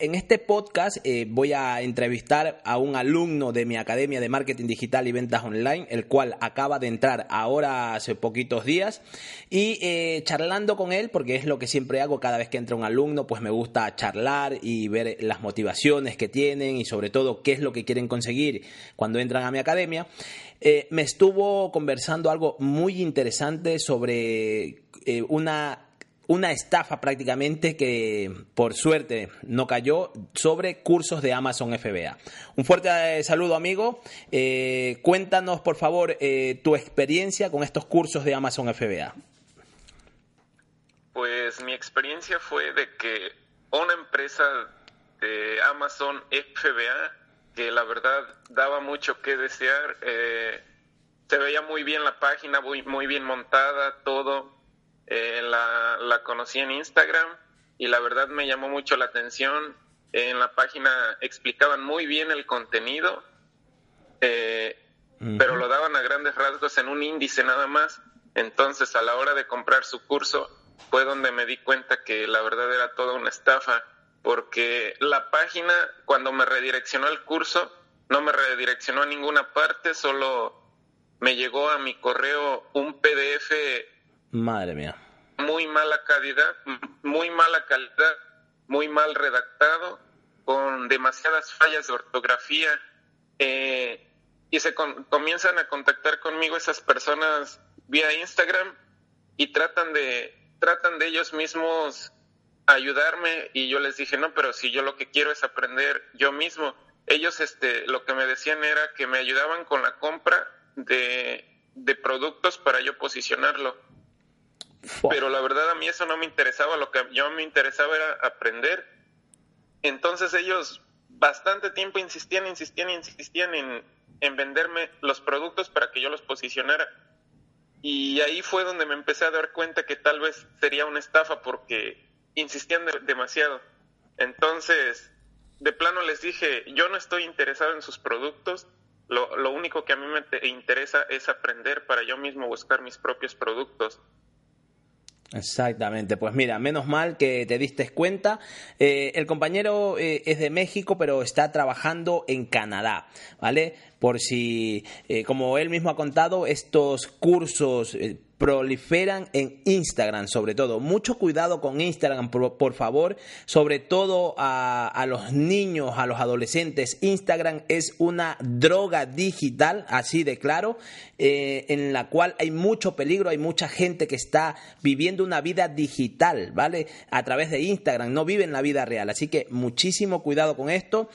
En este podcast eh, voy a entrevistar a un alumno de mi Academia de Marketing Digital y Ventas Online, el cual acaba de entrar ahora hace poquitos días, y eh, charlando con él, porque es lo que siempre hago cada vez que entra un alumno, pues me gusta charlar y ver las motivaciones que tienen y sobre todo qué es lo que quieren conseguir cuando entran a mi academia. Eh, me estuvo conversando algo muy interesante sobre una una estafa prácticamente que por suerte no cayó sobre cursos de Amazon FBA. Un fuerte eh, saludo amigo, eh, cuéntanos por favor eh, tu experiencia con estos cursos de Amazon FBA. Pues mi experiencia fue de que una empresa de Amazon FBA que la verdad daba mucho que desear, se veía muy bien la página, muy, muy bien montada, todo eh, la, la conocí en Instagram y la verdad me llamó mucho la atención. En la página explicaban muy bien el contenido, eh, pero lo daban a grandes rasgos en un índice nada más. Entonces, a la hora de comprar su curso, fue donde me di cuenta que la verdad era toda una estafa, porque la página, cuando me redireccionó el curso, no me redireccionó a ninguna parte, solo me llegó a mi correo un PDF Madre mía. Muy mala calidad, muy mala calidad, muy mal redactado, con demasiadas fallas de ortografía. Eh, y se comienzan a contactar conmigo esas personas vía Instagram y tratan de, tratan de ellos mismos ayudarme y yo les dije, no, pero si yo lo que quiero es aprender yo mismo. Ellos este, lo que me decían era que me ayudaban con la compra de, de productos para yo posicionarlo pero la verdad a mí eso no me interesaba, lo que yo me interesaba era aprender. Entonces ellos bastante tiempo insistían, insistían, insistían en, en venderme los productos para que yo los posicionara. Y ahí fue donde me empecé a dar cuenta que tal vez sería una estafa porque insistían demasiado. Entonces, de plano les dije, yo no estoy interesado en sus productos, lo, lo único que a mí me interesa es aprender para yo mismo buscar mis propios productos. Exactamente, pues mira, menos mal que te diste cuenta. Eh, el compañero eh, es de México, pero está trabajando en Canadá, ¿vale? Por si, eh, como él mismo ha contado, estos cursos proliferan en Instagram, sobre todo. Mucho cuidado con Instagram, por, favor, sobre todo a, los niños, a los adolescentes. Instagram es una droga digital, así de claro, eh, en la cual hay mucho peligro, hay mucha gente que está viviendo una vida digital, ¿vale? A través de Instagram, no viven la vida real. Así que muchísimo cuidado con esto.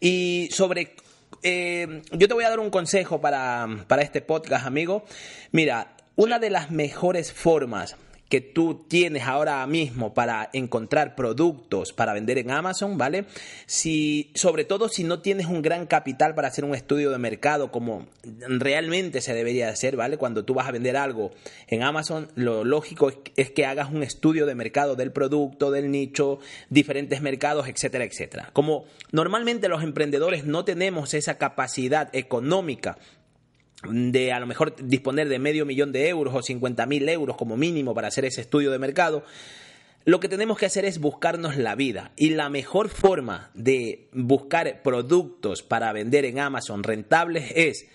Y sobre eh, yo te voy a dar un consejo para, para, este podcast, amigo. Mira, una de las mejores formas que tú tienes ahora mismo para encontrar productos para vender en Amazon, ¿vale? Si, sobre todo si no tienes un gran capital para hacer un estudio de mercado como realmente se debería hacer, ¿vale? Cuando tú vas a vender algo en Amazon, lo lógico es que hagas un estudio de mercado del producto, del nicho, diferentes mercados, etcétera, etcétera. Como normalmente los emprendedores no tenemos esa capacidad económica de a lo mejor disponer de medio millón de euros o 50 mil euros como mínimo para hacer ese estudio de mercado, lo que tenemos que hacer es buscarnos la vida. Y la mejor forma de buscar productos para vender en Amazon rentables es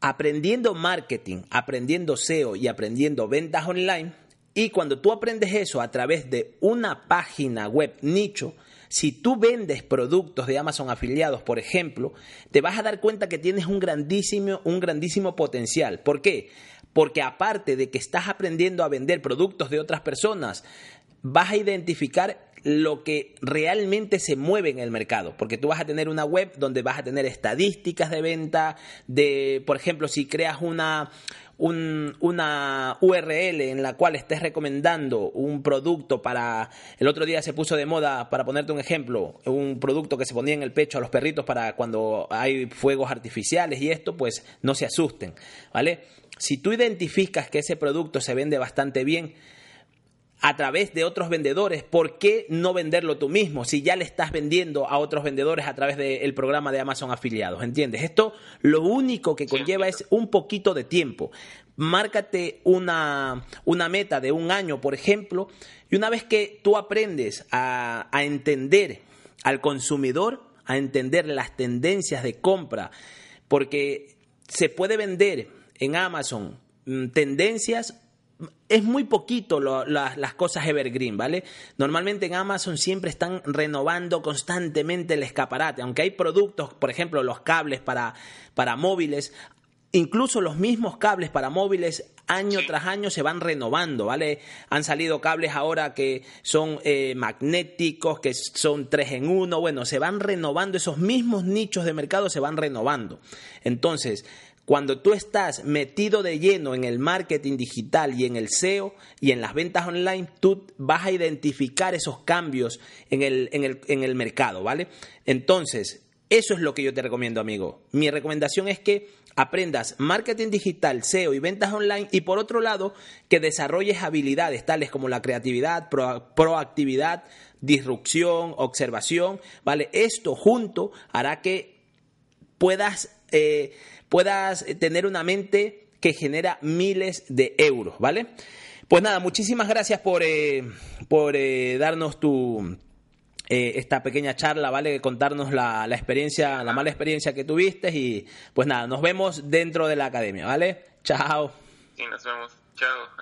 aprendiendo marketing, aprendiendo SEO y aprendiendo ventas online. Y cuando tú aprendes eso a través de una página web nicho, si tú vendes productos de Amazon afiliados, por ejemplo, te vas a dar cuenta que tienes un grandísimo, un grandísimo potencial. ¿Por qué? Porque aparte de que estás aprendiendo a vender productos de otras personas, vas a identificar lo que realmente se mueve en el mercado, porque tú vas a tener una web donde vas a tener estadísticas de venta, de, por ejemplo, si creas una, una URL en la cual estés recomendando un producto para... El otro día se puso de moda, para ponerte un ejemplo, un producto que se ponía en el pecho a los perritos para cuando hay fuegos artificiales y esto, pues no se asusten, ¿vale? Si tú identificas que ese producto se vende bastante bien, a través de otros vendedores, ¿por qué no venderlo tú mismo si ya le estás vendiendo a otros vendedores a través del programa de Amazon afiliados? ¿Entiendes? Esto lo único que conlleva es un poquito de tiempo. Márcate una, una meta de un año, por ejemplo, y una vez que tú aprendes a, a entender al consumidor, a entender las tendencias de compra, porque se puede vender en Amazon mm, tendencias es muy poquito las cosas evergreen, ¿vale? Normalmente en Amazon siempre están renovando constantemente el escaparate, aunque hay productos, por ejemplo, los cables para, para móviles, incluso los mismos cables para móviles año tras año se van renovando, ¿vale? Han salido cables ahora que son eh, magnéticos, que son tres en uno, bueno, se van renovando, esos mismos nichos de mercado se van renovando. Entonces, cuando tú estás metido de lleno en el marketing digital y en el SEO y en las ventas online, tú vas a identificar esos cambios en el, en el, en el mercado, ¿vale? Entonces, eso es lo que yo te recomiendo, amigo. Mi recomendación es que aprendas marketing digital, SEO y ventas online y por otro lado, que desarrolles habilidades tales como la creatividad, proactividad, disrupción, observación, ¿vale? Esto junto hará que puedas eh, puedas tener una mente que genera miles de euros, ¿vale? Pues nada, muchísimas gracias por, eh, por eh, darnos tu, eh, esta pequeña charla, ¿vale? Contarnos la, la, experiencia, la mala experiencia que tuviste y pues nada, nos vemos dentro de la academia, ¿vale? Chao. Sí, nos vemos. Chao.